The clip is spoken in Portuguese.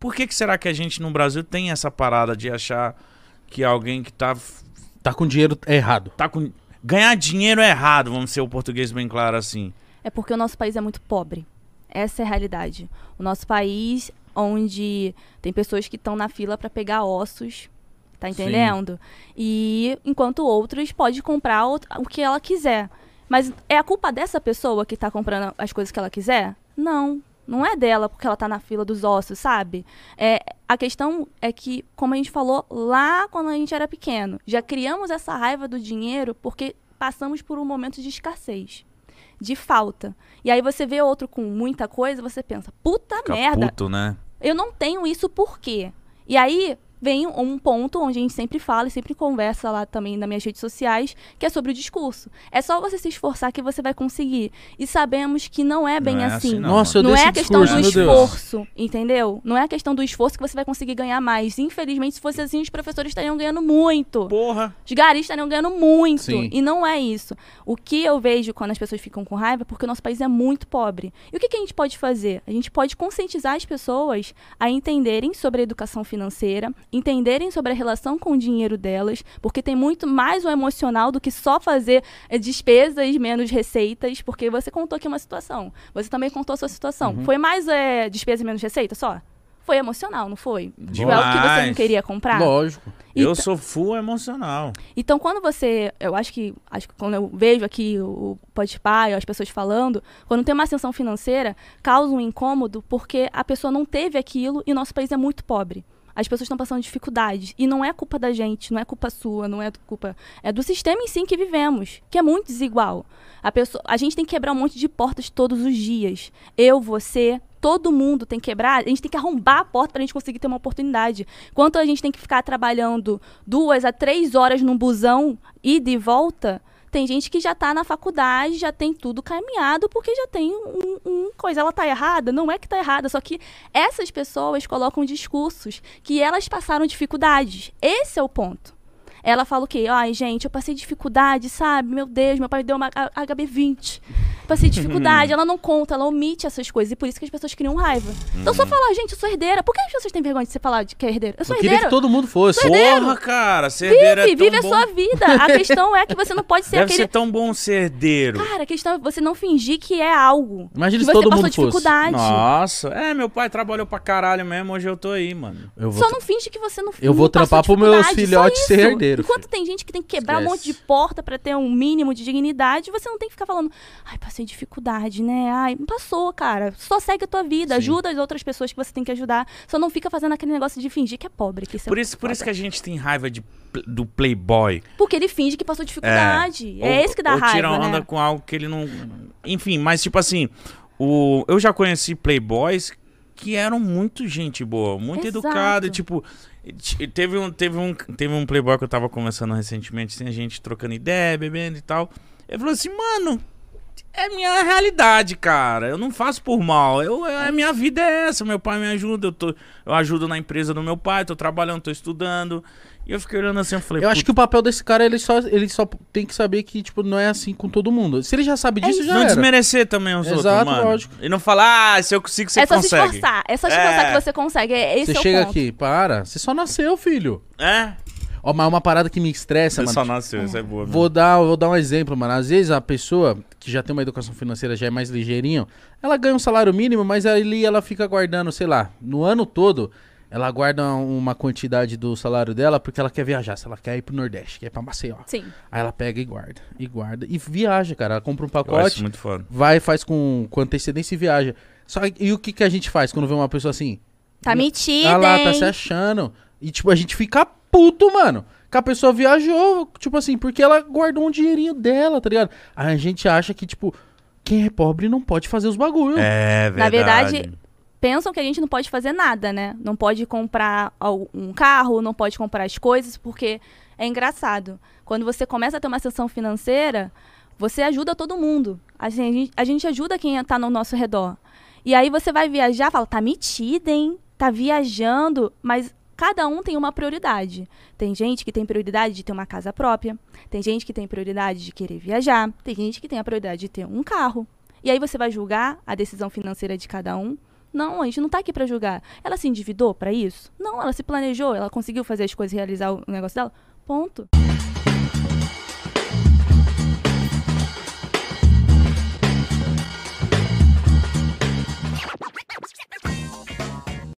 Por que, que será que a gente no Brasil tem essa parada de achar que alguém que tá, Tá com dinheiro errado. tá com. Ganhar dinheiro é errado, vamos ser o português bem claro assim. É porque o nosso país é muito pobre. Essa é a realidade. O nosso país, onde tem pessoas que estão na fila para pegar ossos, tá Sim. entendendo? E enquanto outros pode comprar o, o que ela quiser. Mas é a culpa dessa pessoa que tá comprando as coisas que ela quiser? Não. Não é dela porque ela tá na fila dos ossos, sabe? É, a questão é que, como a gente falou lá quando a gente era pequeno, já criamos essa raiva do dinheiro porque passamos por um momento de escassez, de falta. E aí você vê outro com muita coisa, você pensa, puta Fica merda, puto, né? eu não tenho isso por quê? E aí vem um ponto onde a gente sempre fala e sempre conversa lá também nas minhas redes sociais, que é sobre o discurso. É só você se esforçar que você vai conseguir. E sabemos que não é bem Não é assim. assim, não. Nossa, eu Não é a questão discurso, do esforço, entendeu? Não é a questão do esforço que você vai conseguir ganhar mais. Infelizmente, se fosse assim, os professores estariam ganhando muito. Porra. Os garis estariam ganhando muito. Sim. E não é isso. O que eu vejo quando as pessoas ficam com raiva é porque o nosso país é muito pobre. E o que, que a gente pode fazer? A gente pode conscientizar as pessoas a entenderem sobre a educação financeira, entenderem sobre a relação com o dinheiro delas, porque tem muito mais o emocional do que só fazer eh, despesas menos receitas, porque você contou aqui uma situação. Você também contou a sua situação. Uhum. Foi mais eh, despesa e menos receita só? Foi emocional, não foi? Tipo, é algo que você não queria comprar? Lógico. Eu Então- sou full emocional. então, quando você. Eu acho que. Acho que quando eu vejo aqui o Podpah, as pessoas falando, quando tem uma ascensão financeira, causa um incômodo porque a pessoa não teve aquilo e nosso país é muito pobre. As pessoas estão passando dificuldades. E não é culpa da gente, não é culpa sua, não é culpa. É do sistema em si que vivemos, que é muito desigual. A, pessoa, a gente tem que quebrar um monte de portas todos os dias. Eu, você, todo mundo tem que quebrar. A gente tem que arrombar a porta para a gente conseguir ter uma oportunidade. Quanto a gente tem que ficar trabalhando duas a três horas num busão, ida e volta, tem gente que já tá na faculdade, já tem tudo caminhado, porque já tem um, um coisa. Ela tá errada? Não é que tá errada, só que essas pessoas colocam discursos que elas passaram dificuldades. Esse é o ponto. Ela fala o quê? Ai, gente, eu passei dificuldade, sabe? Meu Deus, meu pai deu uma H- HB20. Passei dificuldade. ela não conta, ela omite essas coisas. E por isso que as pessoas criam raiva. Então só falar, gente, eu sou herdeira. Por que as pessoas têm vergonha de você falar de que é herdeira? Eu sou Eu queria herdeira. que todo mundo fosse. Porra, cara, ser herdeiro Vive, é vive a bom. sua vida. A questão é que você não pode ser Deve aquele. ser tão bom ser herdeiro. Cara, a questão é você não fingir que é algo. Imagina se todo mundo fosse. dificuldade. Nossa, é, meu pai trabalhou pra caralho mesmo, hoje eu tô aí, mano. Eu vou Só não finge que você não Eu vou trampar pro meus filhotes ser isso. Enquanto filho. tem gente que tem que quebrar um monte de Esquece. porta pra ter um mínimo de dignidade, você não tem que ficar falando, ai, passei dificuldade, né? Ai, não passou, cara. Só segue a tua vida, Sim. ajuda as outras pessoas que você tem que ajudar. Só não fica fazendo aquele negócio de fingir que é pobre. Que Por isso, por isso que a gente tem raiva de, do playboy. Porque ele finge que passou dificuldade. É, Ou- esse que dá ou raiva, tira onda né? com algo que ele não... Enfim, mas tipo assim, o... eu já conheci playboys que eram muito gente boa, muito Exato. educado, e, tipo... Teve um, teve, um, teve um playboy que eu tava conversando recentemente, assim, a gente trocando ideia, bebendo e tal. Ele falou assim, mano, é minha realidade, cara. Eu não faço por mal. Eu, a minha vida é essa. Meu pai me ajuda. Eu, tô, eu ajudo na empresa do meu pai. Tô trabalhando, tô estudando. E eu fiquei olhando assim. Eu falei, Eu acho que o papel desse cara, ele só, ele só tem que saber que, tipo, não é assim com todo mundo. Se ele já sabe disso, já não era. desmerecer também os outros, Exato, mano. lógico. E não falar, ah, se eu consigo, você é só se consegue. esforçar. É só se É. esforçar que você consegue. É, esse Você é o chega ponto. aqui, para. Você só nasceu, filho. É? Ó, mas uma parada que me estressa, Você mano. só nasceu, isso é boa. mesmo. Vou dar, vou dar um exemplo, mano. Às vezes a pessoa que já tem uma educação financeira, já é mais ligeirinho, ela ganha um salário mínimo, mas ali ela fica guardando, sei lá, no ano todo, ela guarda uma quantidade do salário dela porque ela quer viajar. Se ela quer ir pro Nordeste, quer ir pra Maceió. Sim. Aí ela pega e guarda, e guarda, e viaja, cara. Ela compra um Eu acho pacote, muito foda. vai, faz com, com antecedência e viaja. Só, e o que, que a gente faz quando vê uma pessoa assim? Tá metida, Ah lá, tá hein? se achando. E, tipo, a gente fica puto, mano. Que a pessoa viajou, tipo assim, porque ela guardou um dinheirinho dela, tá ligado? Aí a gente acha que, tipo, quem é pobre não pode fazer os bagulho. É, Na verdade. verdade, pensam que a gente não pode fazer nada, né? Não pode comprar um carro, não pode comprar as coisas, porque é engraçado. Quando você começa a ter uma ascensão financeira, você ajuda todo mundo. A gente, a gente ajuda quem tá no nosso redor. E aí você vai viajar, fala, tá metida, hein? Tá viajando, mas cada um tem uma prioridade. Tem gente que tem prioridade de ter uma casa própria, tem gente que tem prioridade de querer viajar, tem gente que tem a prioridade de ter um carro. E aí você vai julgar a decisão financeira de cada um? Não, a gente não tá aqui pra julgar. Ela se endividou pra isso? Não, ela se planejou, ela conseguiu fazer as coisas, realizar o negócio dela? Ponto.